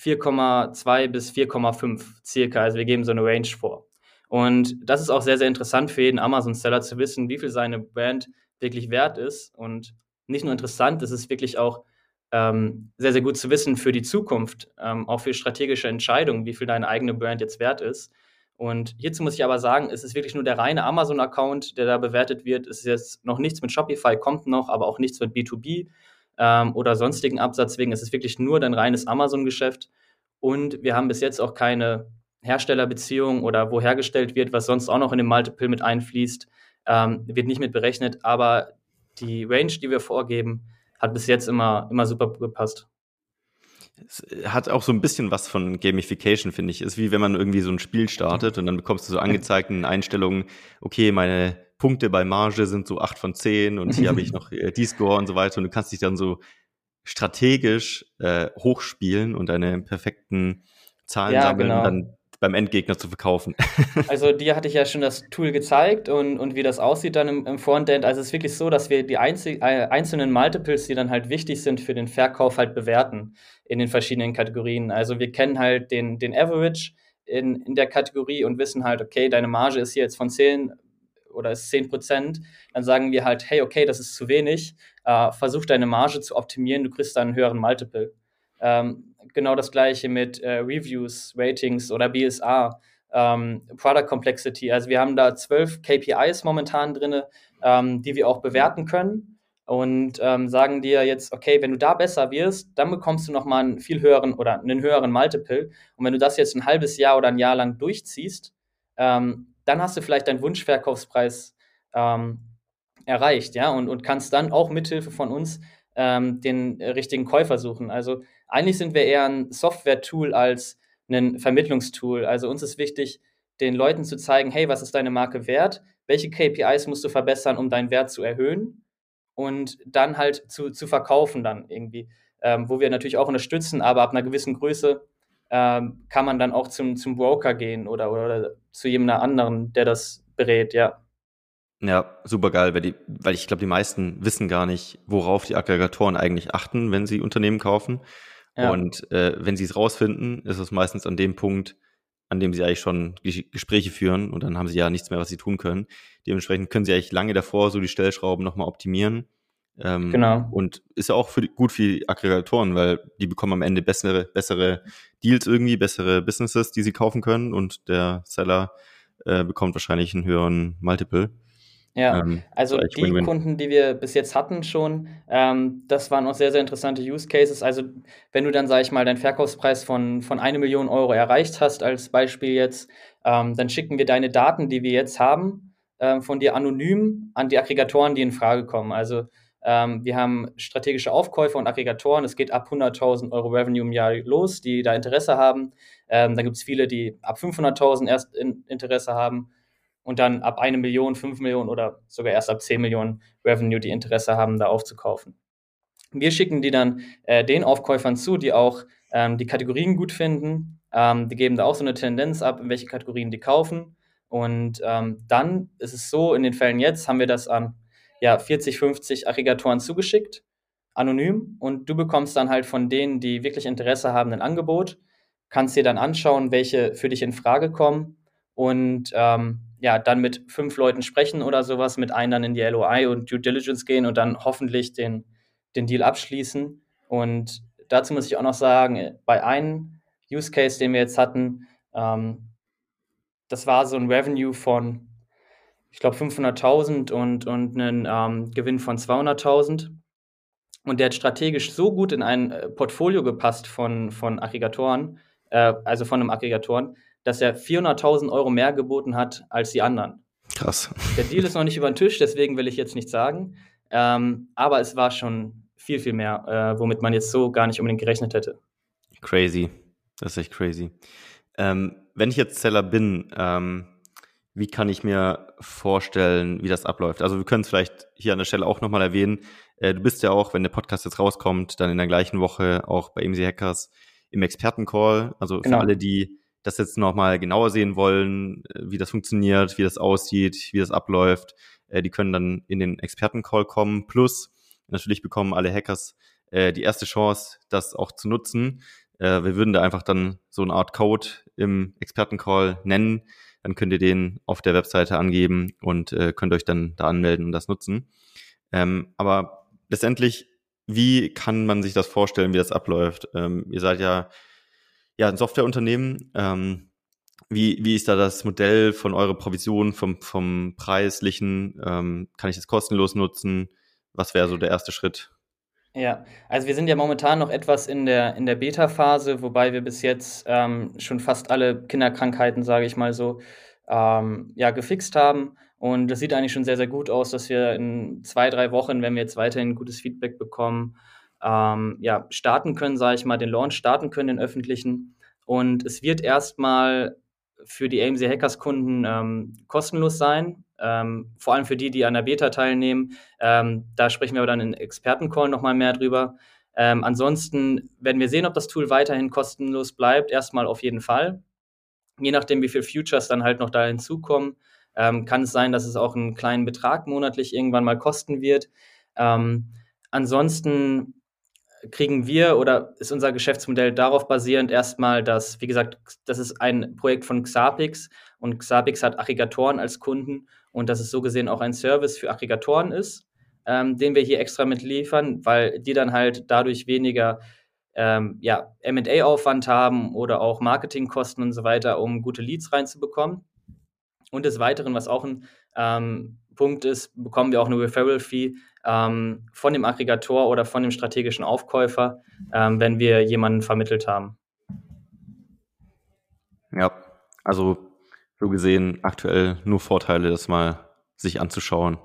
4,2 bis 4,5 circa. Also wir geben so eine Range vor. Und das ist auch sehr, sehr interessant für jeden Amazon-Seller zu wissen, wie viel seine Brand wirklich wert ist. Und nicht nur interessant, es ist wirklich auch ähm, sehr, sehr gut zu wissen für die Zukunft, ähm, auch für strategische Entscheidungen, wie viel deine eigene Brand jetzt wert ist. Und hierzu muss ich aber sagen, es ist wirklich nur der reine Amazon-Account, der da bewertet wird. Es ist jetzt noch nichts mit Shopify, kommt noch, aber auch nichts mit B2B ähm, oder sonstigen Absatz wegen. Es ist wirklich nur dein reines Amazon-Geschäft. Und wir haben bis jetzt auch keine Herstellerbeziehung oder wo hergestellt wird, was sonst auch noch in den Multiple mit einfließt, ähm, wird nicht mit berechnet. Aber die Range, die wir vorgeben, hat bis jetzt immer, immer super gepasst. es hat auch so ein bisschen was von Gamification, finde ich. Ist wie wenn man irgendwie so ein Spiel startet und dann bekommst du so angezeigt in Einstellungen, okay, meine Punkte bei Marge sind so acht von zehn und hier habe ich noch äh, die Score und so weiter und du kannst dich dann so strategisch äh, hochspielen und deine perfekten Zahlen ja, sammeln, genau. dann beim Endgegner zu verkaufen. also dir hatte ich ja schon das Tool gezeigt und, und wie das aussieht dann im, im Frontend. Also es ist wirklich so, dass wir die einzig, äh, einzelnen Multiples, die dann halt wichtig sind für den Verkauf, halt bewerten in den verschiedenen Kategorien. Also wir kennen halt den, den Average in, in der Kategorie und wissen halt, okay, deine Marge ist hier jetzt von 10 oder ist 10 Prozent. Dann sagen wir halt, hey, okay, das ist zu wenig. Äh, versuch deine Marge zu optimieren, du kriegst dann einen höheren Multiple. Ähm, genau das gleiche mit äh, Reviews, Ratings oder BSR, ähm, Product Complexity. Also wir haben da zwölf KPIs momentan drin, ähm, die wir auch bewerten können und ähm, sagen dir jetzt, okay, wenn du da besser wirst, dann bekommst du nochmal einen viel höheren oder einen höheren Multiple. Und wenn du das jetzt ein halbes Jahr oder ein Jahr lang durchziehst, ähm, dann hast du vielleicht deinen Wunschverkaufspreis ähm, erreicht, ja, und, und kannst dann auch mithilfe von uns ähm, den richtigen Käufer suchen. Also eigentlich sind wir eher ein Software-Tool als ein Vermittlungstool. Also uns ist wichtig, den Leuten zu zeigen, hey, was ist deine Marke wert? Welche KPIs musst du verbessern, um deinen Wert zu erhöhen? Und dann halt zu, zu verkaufen dann irgendwie. Ähm, wo wir natürlich auch unterstützen, aber ab einer gewissen Größe ähm, kann man dann auch zum, zum Broker gehen oder, oder zu jemandem anderen, der das berät, ja. Ja, super geil, weil, die, weil ich glaube, die meisten wissen gar nicht, worauf die Aggregatoren eigentlich achten, wenn sie Unternehmen kaufen. Ja. Und äh, wenn sie es rausfinden, ist es meistens an dem Punkt, an dem sie eigentlich schon Gespräche führen und dann haben sie ja nichts mehr, was sie tun können. Dementsprechend können sie eigentlich lange davor so die Stellschrauben nochmal optimieren. Ähm, genau. Und ist ja auch für, gut für die Aggregatoren, weil die bekommen am Ende bessere, bessere Deals irgendwie, bessere Businesses, die sie kaufen können und der Seller äh, bekommt wahrscheinlich einen höheren Multiple. Ja, ähm, also die Win -win. Kunden, die wir bis jetzt hatten schon, ähm, das waren auch sehr, sehr interessante Use Cases. Also wenn du dann, sag ich mal, deinen Verkaufspreis von, von eine Million Euro erreicht hast, als Beispiel jetzt, ähm, dann schicken wir deine Daten, die wir jetzt haben, ähm, von dir anonym an die Aggregatoren, die in Frage kommen. Also ähm, wir haben strategische Aufkäufer und Aggregatoren. Es geht ab 100.000 Euro Revenue im Jahr los, die da Interesse haben. Ähm, dann gibt es viele, die ab 500.000 erst in Interesse haben und dann ab eine Million, fünf Millionen oder sogar erst ab zehn Millionen Revenue, die Interesse haben, da aufzukaufen. Wir schicken die dann äh, den Aufkäufern zu, die auch ähm, die Kategorien gut finden. Ähm, die geben da auch so eine Tendenz ab, in welche Kategorien die kaufen. Und ähm, dann ist es so, in den Fällen jetzt haben wir das an ja, 40, 50 Aggregatoren zugeschickt, anonym. Und du bekommst dann halt von denen, die wirklich Interesse haben, ein Angebot, kannst dir dann anschauen, welche für dich in Frage kommen und ähm, ja, dann mit fünf Leuten sprechen oder sowas, mit einem dann in die LOI und Due Diligence gehen und dann hoffentlich den, den Deal abschließen. Und dazu muss ich auch noch sagen, bei einem Use Case, den wir jetzt hatten, ähm, das war so ein Revenue von, ich glaube, 500.000 und, und einen ähm, Gewinn von 200.000. Und der hat strategisch so gut in ein äh, Portfolio gepasst von, von Aggregatoren, äh, also von einem Aggregatoren, dass er 400.000 Euro mehr geboten hat als die anderen. Krass. Der Deal ist noch nicht über den Tisch, deswegen will ich jetzt nicht sagen. Ähm, aber es war schon viel, viel mehr, äh, womit man jetzt so gar nicht unbedingt gerechnet hätte. Crazy. Das ist echt crazy. Ähm, wenn ich jetzt Seller bin, ähm, wie kann ich mir vorstellen, wie das abläuft? Also wir können es vielleicht hier an der Stelle auch nochmal erwähnen. Äh, du bist ja auch, wenn der Podcast jetzt rauskommt, dann in der gleichen Woche auch bei AMC Hackers im Expertencall. Also genau. für alle, die das jetzt nochmal genauer sehen wollen, äh, wie das funktioniert, wie das aussieht, wie das abläuft, äh, die können dann in den Expertencall kommen. Plus, natürlich bekommen alle Hackers äh, die erste Chance, das auch zu nutzen. Wir würden da einfach dann so eine Art Code im Expertencall nennen. Dann könnt ihr den auf der Webseite angeben und könnt euch dann da anmelden und das nutzen. Ähm, aber letztendlich, wie kann man sich das vorstellen, wie das abläuft? Ähm, ihr seid ja ja, ein Softwareunternehmen. Ähm, wie, wie ist da das Modell von eurer Provision vom, vom preislichen? Ähm, kann ich das kostenlos nutzen? Was wäre so der erste Schritt? Ja, also wir sind ja momentan noch etwas in der, in der Beta-Phase, wobei wir bis jetzt ähm, schon fast alle Kinderkrankheiten, sage ich mal so, ähm, ja, gefixt haben. Und das sieht eigentlich schon sehr, sehr gut aus, dass wir in zwei, drei Wochen, wenn wir jetzt weiterhin gutes Feedback bekommen, ähm, ja, starten können, sage ich mal, den Launch starten können, den öffentlichen. Und es wird erstmal für die AMC Hackers Kunden ähm, kostenlos sein, ähm, vor allem für die, die an der Beta teilnehmen. Ähm, da sprechen wir aber dann in Expertencall nochmal mehr drüber. Ähm, ansonsten werden wir sehen, ob das Tool weiterhin kostenlos bleibt. Erstmal auf jeden Fall. Je nachdem, wie viele Futures dann halt noch da hinzukommen, ähm, kann es sein, dass es auch einen kleinen Betrag monatlich irgendwann mal kosten wird. Ansonsten kriegen wir oder ist unser Geschäftsmodell darauf basierend erstmal, dass, wie gesagt, das ist ein Projekt von Xapix und Xapix hat Aggregatoren als Kunden und dass es so gesehen auch ein Service für Aggregatoren ist, ähm, den wir hier extra mitliefern, weil die dann halt dadurch weniger ähm, ja, MA-Aufwand haben oder auch Marketingkosten und so weiter, um gute Leads reinzubekommen. Und des Weiteren, was auch ein ähm, Punkt ist, bekommen wir auch eine Referral-Fee ähm, von dem Aggregator oder von dem strategischen Aufkäufer, ähm, wenn wir jemanden vermittelt haben. Ja, also so gesehen aktuell nur Vorteile, das mal sich anzuschauen,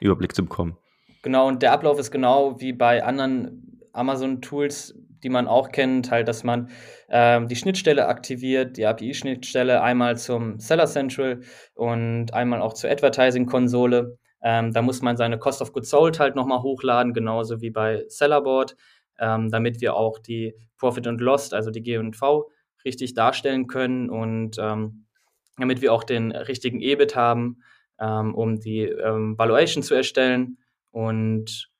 Überblick zu bekommen. Genau, und der Ablauf ist genau wie bei anderen Amazon-Tools, die man auch kennt, halt, dass man ähm, die Schnittstelle aktiviert, die API-Schnittstelle einmal zum Seller Central und einmal auch zur Advertising-Konsole. Ähm, da muss man seine Cost of Goods Sold halt nochmal hochladen, genauso wie bei Sellerboard, ähm, damit wir auch die Profit and Loss, also die G&V, richtig darstellen können und ähm, damit wir auch den richtigen EBIT haben, ähm, um die ähm, Valuation zu erstellen. Und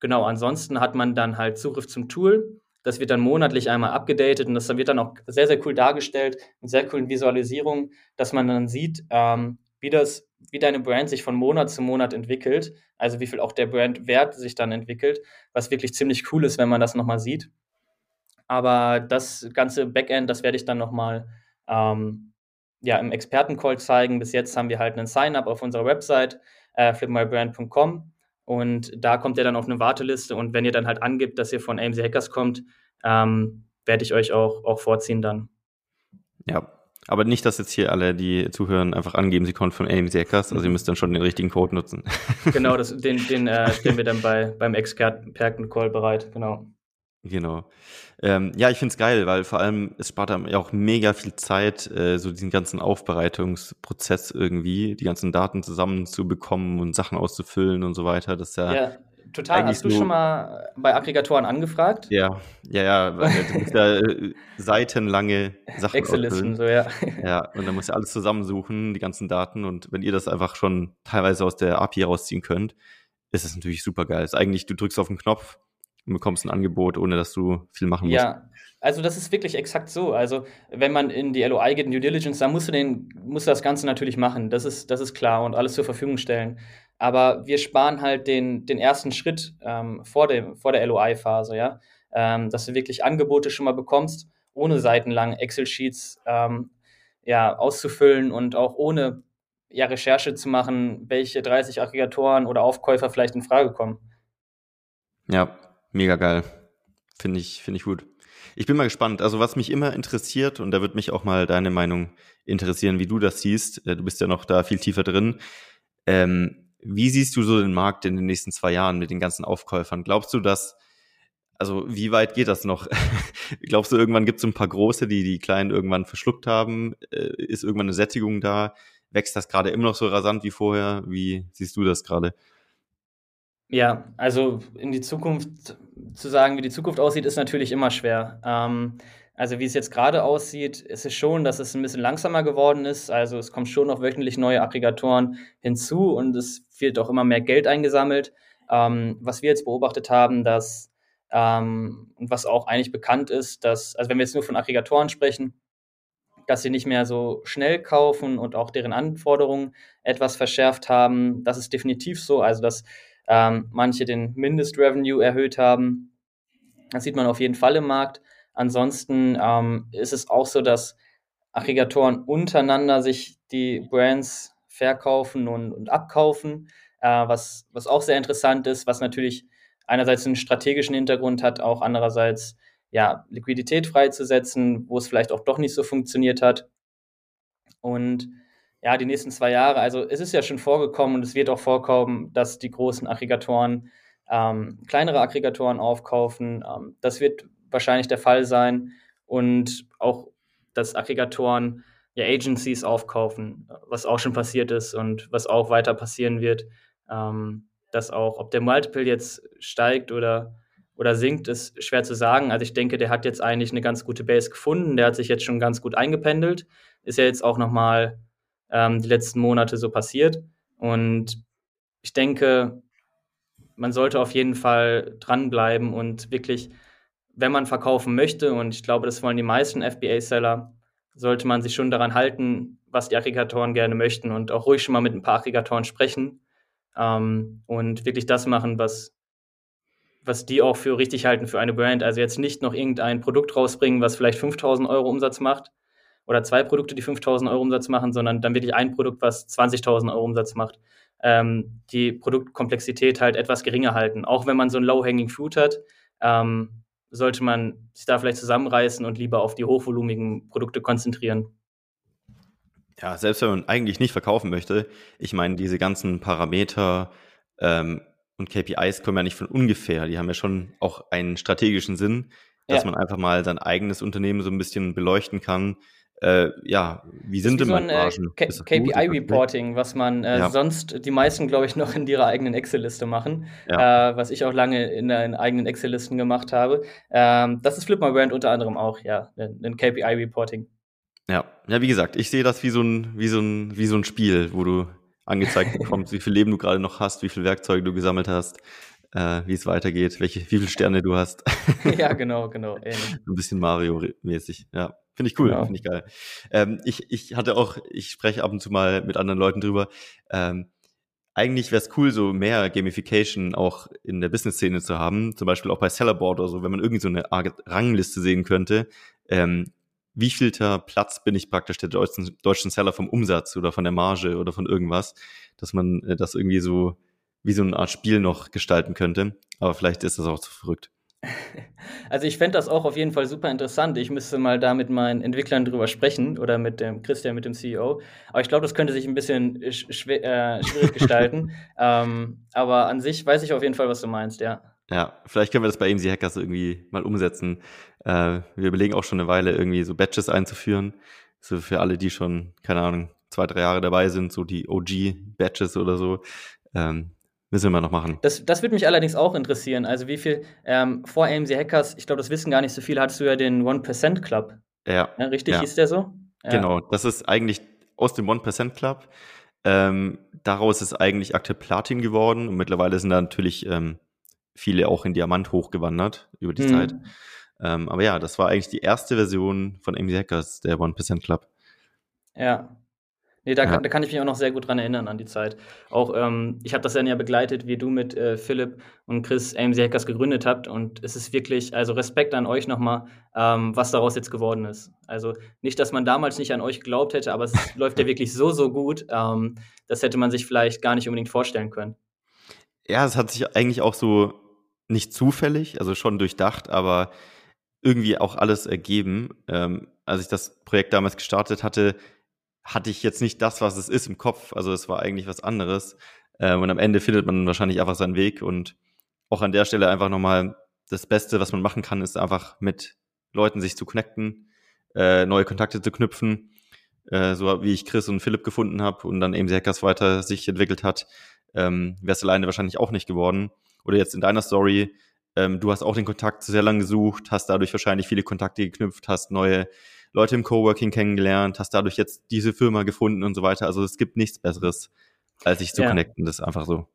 genau, ansonsten hat man dann halt Zugriff zum Tool. Das wird dann monatlich einmal abgedatet und das wird dann auch sehr, sehr cool dargestellt, mit sehr coolen Visualisierungen, dass man dann sieht, ähm, wie das, wie deine Brand sich von Monat zu Monat entwickelt, also wie viel auch der Brandwert sich dann entwickelt, was wirklich ziemlich cool ist, wenn man das nochmal sieht. Aber das ganze Backend, das werde ich dann nochmal ähm, ja, im Expertencall zeigen. Bis jetzt haben wir halt einen Sign-up auf unserer Website, äh, flipmybrand.com. Und da kommt ihr dann auf eine Warteliste. Und wenn ihr dann halt angibt, dass ihr von AMC Hackers kommt, ähm, werde ich euch auch, auch vorziehen dann. Ja, aber nicht, dass jetzt hier alle, die zuhören, einfach angeben, sie kommen von AMC Hackers. Also ihr müsst dann schon den richtigen Code nutzen. Genau, das, den, den äh, stellen wir dann bei, beim Experten-Call bereit. Genau. Genau. Ähm, ja, ich finde es geil, weil vor allem es spart einem ja auch mega viel Zeit, äh, so diesen ganzen Aufbereitungsprozess irgendwie, die ganzen Daten zusammenzubekommen und Sachen auszufüllen und so weiter. Das ist ja, ja total. Hast du schon mal bei Aggregatoren angefragt? Ja, ja, ja. Weil du musst ja äh, seitenlange Sachen Excel-Listen, so ja. Ja, und dann musst du alles zusammensuchen, die ganzen Daten. Und wenn ihr das einfach schon teilweise aus der API rausziehen könnt, ist es natürlich super geil. ist eigentlich, du drückst auf den Knopf, und bekommst ein Angebot, ohne dass du viel machen musst. Ja, also das ist wirklich exakt so. Also wenn man in die LOI geht, in Due Diligence, dann musst du, den, musst du das Ganze natürlich machen. Das ist, das ist klar und alles zur Verfügung stellen. Aber wir sparen halt den, den ersten Schritt ähm, vor, dem, vor der LOI-Phase, ja. Ähm, dass du wirklich Angebote schon mal bekommst, ohne seitenlang Excel-Sheets ähm, ja, auszufüllen und auch ohne ja, Recherche zu machen, welche 30 Aggregatoren oder Aufkäufer vielleicht in Frage kommen. Ja, Mega geil. Finde ich, finde ich gut. Ich bin mal gespannt. Also was mich immer interessiert, und da wird mich auch mal deine Meinung interessieren, wie du das siehst. Äh, du bist ja noch da viel tiefer drin. Ähm, wie siehst du so den Markt in den nächsten zwei Jahren mit den ganzen Aufkäufern? Glaubst du, dass, also wie weit geht das noch? Glaubst du, irgendwann gibt es ein paar große, die die Kleinen irgendwann verschluckt haben? Äh, ist irgendwann eine Sättigung da? Wächst das gerade immer noch so rasant wie vorher? Wie siehst du das gerade? Ja, also in die Zukunft zu sagen, wie die Zukunft aussieht, ist natürlich immer schwer. Ähm, also wie es jetzt gerade aussieht, ist es schon, dass es ein bisschen langsamer geworden ist. Also es kommen schon noch wöchentlich neue Aggregatoren hinzu und es wird auch immer mehr Geld eingesammelt. Ähm, was wir jetzt beobachtet haben, dass ähm, und was auch eigentlich bekannt ist, dass, also wenn wir jetzt nur von Aggregatoren sprechen, dass sie nicht mehr so schnell kaufen und auch deren Anforderungen etwas verschärft haben. Das ist definitiv so. Also dass ähm, manche den Mindestrevenue erhöht haben. Das sieht man auf jeden Fall im Markt. Ansonsten ähm, ist es auch so, dass Aggregatoren untereinander sich die Brands verkaufen und, und abkaufen, äh, was, was auch sehr interessant ist, was natürlich einerseits einen strategischen Hintergrund hat, auch andererseits ja, Liquidität freizusetzen, wo es vielleicht auch doch nicht so funktioniert hat. Und ja, die nächsten zwei Jahre. Also es ist ja schon vorgekommen und es wird auch vorkommen, dass die großen Aggregatoren ähm, kleinere Aggregatoren aufkaufen. Ähm, das wird wahrscheinlich der Fall sein. Und auch, dass Aggregatoren ja Agencies aufkaufen, was auch schon passiert ist und was auch weiter passieren wird. Ähm, dass auch, ob der Multiple jetzt steigt oder, oder sinkt, ist schwer zu sagen. Also ich denke, der hat jetzt eigentlich eine ganz gute Base gefunden. Der hat sich jetzt schon ganz gut eingependelt. Ist ja jetzt auch nochmal ähm, die letzten Monate so passiert. Und ich denke, man sollte auf jeden Fall dranbleiben und wirklich, wenn man verkaufen möchte, und ich glaube, das wollen die meisten FBA-Seller, sollte man sich schon daran halten, was die Aggregatoren gerne möchten und auch ruhig schon mal mit ein paar Aggregatoren sprechen ähm, und wirklich das machen, was, was die auch für richtig halten für eine Brand. Also jetzt nicht noch irgendein Produkt rausbringen, was vielleicht 5000 Euro Umsatz macht oder zwei Produkte, die 5000 Euro Umsatz machen, sondern dann wirklich ein Produkt, was 20.000 Euro Umsatz macht. Ähm, die Produktkomplexität halt etwas geringer halten. Auch wenn man so ein Low-Hanging Fruit hat, ähm, sollte man sich da vielleicht zusammenreißen und lieber auf die hochvolumigen Produkte konzentrieren. Ja, selbst wenn man eigentlich nicht verkaufen möchte, ich meine, diese ganzen Parameter ähm, und KPIs kommen ja nicht von ungefähr. Die haben ja schon auch einen strategischen Sinn, dass ja. man einfach mal sein eigenes Unternehmen so ein bisschen beleuchten kann. Äh, ja, wie sind denn so meine Margen? Äh, KPI-Reporting, was man äh, ja. sonst die meisten, glaube ich, noch in ihrer eigenen Excel-Liste machen, ja. äh, was ich auch lange in, in eigenen Excel-Listen gemacht habe. Ähm, das ist Flipma Brand unter anderem auch, ja, ein KPI-Reporting. Ja, ja, wie gesagt, ich sehe das wie so ein, wie so ein, wie so ein Spiel, wo du angezeigt bekommst, wie viel Leben du gerade noch hast, wie viele Werkzeuge du gesammelt hast, äh, wie es weitergeht, welche, wie viele Sterne du hast. ja, genau, genau. Ähnlich. Ein bisschen Mario-mäßig, ja. Finde ich cool, genau. finde ich geil. Ähm, ich, ich hatte auch, ich spreche ab und zu mal mit anderen Leuten drüber. Ähm, eigentlich wäre es cool, so mehr Gamification auch in der Business-Szene zu haben, zum Beispiel auch bei Sellerboard oder so, wenn man irgendwie so eine Art Rangliste sehen könnte, ähm, wie vielter Platz bin ich praktisch der deutschen, deutschen Seller vom Umsatz oder von der Marge oder von irgendwas, dass man äh, das irgendwie so wie so eine Art Spiel noch gestalten könnte. Aber vielleicht ist das auch zu verrückt. Also ich fände das auch auf jeden Fall super interessant. Ich müsste mal da mit meinen Entwicklern drüber sprechen oder mit dem Christian, mit dem CEO. Aber ich glaube, das könnte sich ein bisschen schwer, äh, schwierig gestalten. ähm, aber an sich weiß ich auf jeden Fall, was du meinst, ja. Ja, vielleicht können wir das bei AMC Hackers irgendwie mal umsetzen. Äh, wir überlegen auch schon eine Weile, irgendwie so Batches einzuführen. So für alle, die schon, keine Ahnung, zwei, drei Jahre dabei sind, so die OG-Batches oder so. Ähm, müssen wir mal noch machen. Das, das würde mich allerdings auch interessieren. Also wie viel, ähm, vor AMC Hackers, ich glaube, das wissen gar nicht so viele, hattest du ja den 1% Club. Ja. ja richtig, ja. hieß der so? Ja. Genau, das ist eigentlich aus dem 1% Club. Ähm, daraus ist eigentlich aktuell Platin geworden und mittlerweile sind da natürlich ähm, viele auch in Diamant hochgewandert über die mhm. Zeit. Ähm, aber ja, das war eigentlich die erste Version von AMC Hackers, der 1% Club. Ja. Nee, da, ja. kann, da kann ich mich auch noch sehr gut dran erinnern an die Zeit. Auch ähm, ich habe das dann ja begleitet, wie du mit äh, Philipp und Chris AMC Hackers gegründet habt. Und es ist wirklich, also Respekt an euch nochmal, ähm, was daraus jetzt geworden ist. Also nicht, dass man damals nicht an euch geglaubt hätte, aber es läuft ja wirklich so, so gut. Ähm, das hätte man sich vielleicht gar nicht unbedingt vorstellen können. Ja, es hat sich eigentlich auch so nicht zufällig, also schon durchdacht, aber irgendwie auch alles ergeben. Ähm, als ich das Projekt damals gestartet hatte, hatte ich jetzt nicht das, was es ist im Kopf. Also es war eigentlich was anderes. Ähm, und am Ende findet man wahrscheinlich einfach seinen Weg. Und auch an der Stelle einfach nochmal das Beste, was man machen kann, ist einfach mit Leuten sich zu connecten, äh, neue Kontakte zu knüpfen, äh, so wie ich Chris und Philipp gefunden habe und dann eben Hackers weiter sich entwickelt hat, ähm, wäre es alleine wahrscheinlich auch nicht geworden oder jetzt in deiner Story, ähm, du hast auch den Kontakt sehr lange gesucht, hast dadurch wahrscheinlich viele Kontakte geknüpft, hast neue Leute im Coworking kennengelernt, hast dadurch jetzt diese Firma gefunden und so weiter. Also es gibt nichts Besseres, als sich zu ja. connecten. Das ist einfach so.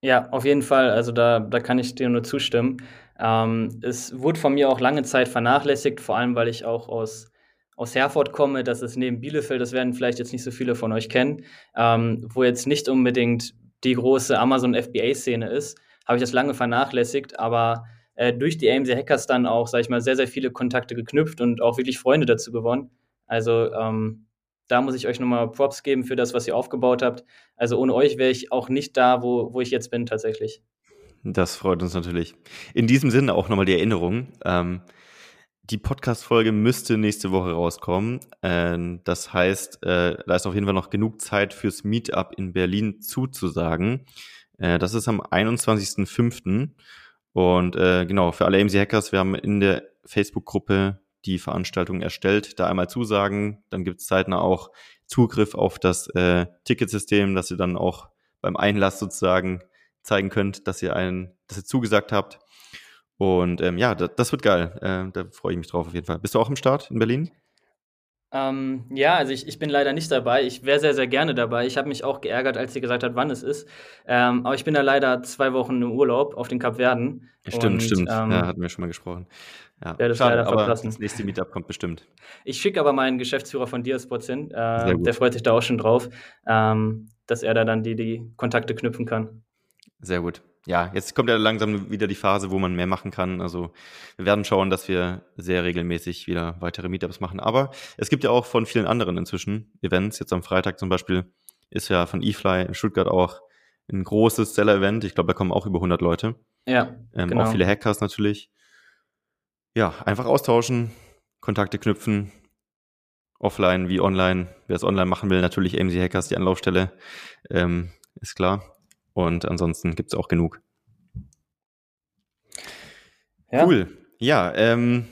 Ja, auf jeden Fall. Also da, da kann ich dir nur zustimmen. Ähm, es wurde von mir auch lange Zeit vernachlässigt, vor allem weil ich auch aus, aus Herford komme. Das ist neben Bielefeld, das werden vielleicht jetzt nicht so viele von euch kennen, ähm, wo jetzt nicht unbedingt die große Amazon FBA-Szene ist habe ich das lange vernachlässigt, aber äh, durch die AMC Hackers dann auch, sage ich mal, sehr, sehr viele Kontakte geknüpft und auch wirklich Freunde dazu gewonnen. Also ähm, da muss ich euch nochmal Props geben für das, was ihr aufgebaut habt. Also ohne euch wäre ich auch nicht da, wo, wo ich jetzt bin tatsächlich. Das freut uns natürlich. In diesem Sinne auch nochmal die Erinnerung. Ähm, die Podcast-Folge müsste nächste Woche rauskommen. Ähm, das heißt, äh, da ist auf jeden Fall noch genug Zeit fürs Meetup in Berlin zuzusagen. Äh, das ist am 21.05. Und äh, genau, für alle AMC Hackers, wir haben in der Facebook-Gruppe die Veranstaltung erstellt. Da einmal zusagen, dann gibt es zeitnah auch Zugriff auf das äh, Ticketsystem, dass ihr dann auch beim Einlass sozusagen zeigen könnt, dass ihr einen, dass ihr zugesagt habt. Und ähm, ja, das, das wird geil. Äh, da freue ich mich drauf auf jeden Fall. Bist du auch im Start in Berlin? Ähm, ja, also ich, ich bin leider nicht dabei. Ich wäre sehr, sehr gerne dabei. Ich habe mich auch geärgert, als sie gesagt hat, wann es ist. Ähm, aber ich bin da leider zwei Wochen im Urlaub auf den Kapverden. Stimmt, und, stimmt. Ähm, ja, hatten wir schon mal gesprochen. Ja, das Schade, leider aber das nächste Meetup kommt bestimmt. Ich schicke aber meinen Geschäftsführer von Diaspots hin. Äh, der freut sich da auch schon drauf, ähm, dass er da dann die, die Kontakte knüpfen kann. Sehr gut ja, jetzt kommt ja langsam wieder die Phase, wo man mehr machen kann. Also wir werden schauen, dass wir sehr regelmäßig wieder weitere Meetups machen. Aber es gibt ja auch von vielen anderen inzwischen Events. Jetzt am Freitag zum Beispiel ist ja von eFly in Stuttgart auch ein großes Seller-Event. Ich glaube, da kommen auch über 100 Leute. Ja, ähm, genau. Auch viele Hackers natürlich. Ja, einfach austauschen, Kontakte knüpfen, offline wie online. Wer es online machen will, natürlich AMC Hackers die Anlaufstelle, ähm, ist klar. Und ansonsten gibt es auch genug. Ja. Cool. Ja, ähm,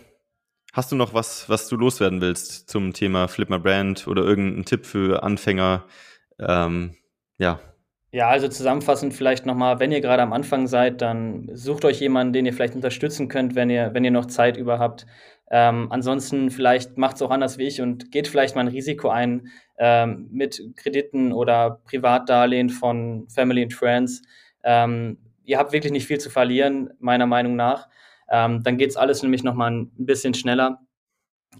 hast du noch was, was du loswerden willst zum Thema Flip My Brand oder irgendeinen Tipp für Anfänger? Ähm, ja. Ja, also zusammenfassend vielleicht nochmal, wenn ihr gerade am Anfang seid, dann sucht euch jemanden, den ihr vielleicht unterstützen könnt, wenn ihr, wenn ihr noch Zeit über habt. Ähm, ansonsten vielleicht macht es auch anders wie ich und geht vielleicht mal ein Risiko ein ähm, mit Krediten oder Privatdarlehen von Family and Friends. Ähm, ihr habt wirklich nicht viel zu verlieren, meiner Meinung nach. Ähm, dann geht es alles nämlich nochmal ein bisschen schneller.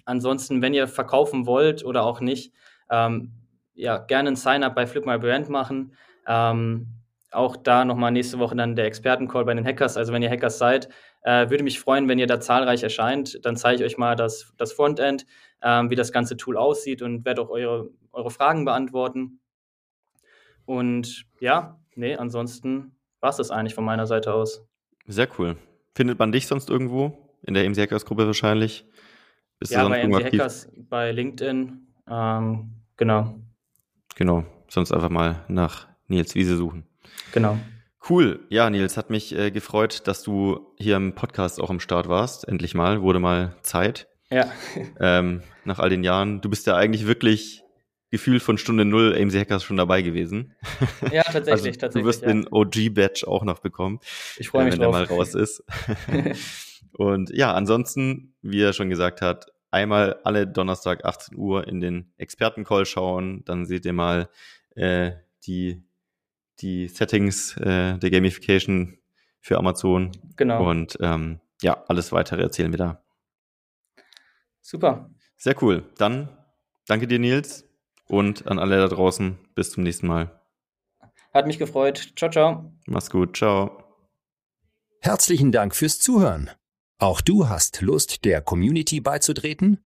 Ansonsten, wenn ihr verkaufen wollt oder auch nicht, ähm, ja, gerne ein Sign-up bei Flip My Brand machen. Ähm, auch da nochmal nächste Woche dann der Expertencall bei den Hackers. Also wenn ihr Hackers seid, äh, würde mich freuen, wenn ihr da zahlreich erscheint. Dann zeige ich euch mal das, das Frontend, ähm, wie das ganze Tool aussieht und werde auch eure, eure Fragen beantworten. Und ja, nee, ansonsten war es das eigentlich von meiner Seite aus. Sehr cool. Findet man dich sonst irgendwo? In der MC Hackers Gruppe wahrscheinlich? Bist ja, bei MC Hackers, bei LinkedIn. Ähm, genau. Genau. Sonst einfach mal nach Nils Wiese suchen. Genau. Cool. Ja, Nils, hat mich äh, gefreut, dass du hier im Podcast auch am Start warst. Endlich mal, wurde mal Zeit. Ja. ähm, nach all den Jahren. Du bist ja eigentlich wirklich gefühlt von Stunde Null AMC Hackers schon dabei gewesen. Ja, tatsächlich, also, tatsächlich. Du wirst ja. den OG-Badge auch noch bekommen. Ich freue mich äh, wenn drauf. der mal raus ist. Und ja, ansonsten, wie er schon gesagt hat, einmal alle Donnerstag 18 Uhr in den Expertencall schauen. Dann seht ihr mal äh, die die Settings äh, der Gamification für Amazon. Genau. Und ähm, ja, alles weitere erzählen wir da. Super. Sehr cool. Dann danke dir, Nils. Und an alle da draußen. Bis zum nächsten Mal. Hat mich gefreut. Ciao, ciao. Mach's gut. Ciao. Herzlichen Dank fürs Zuhören. Auch du hast Lust, der Community beizutreten?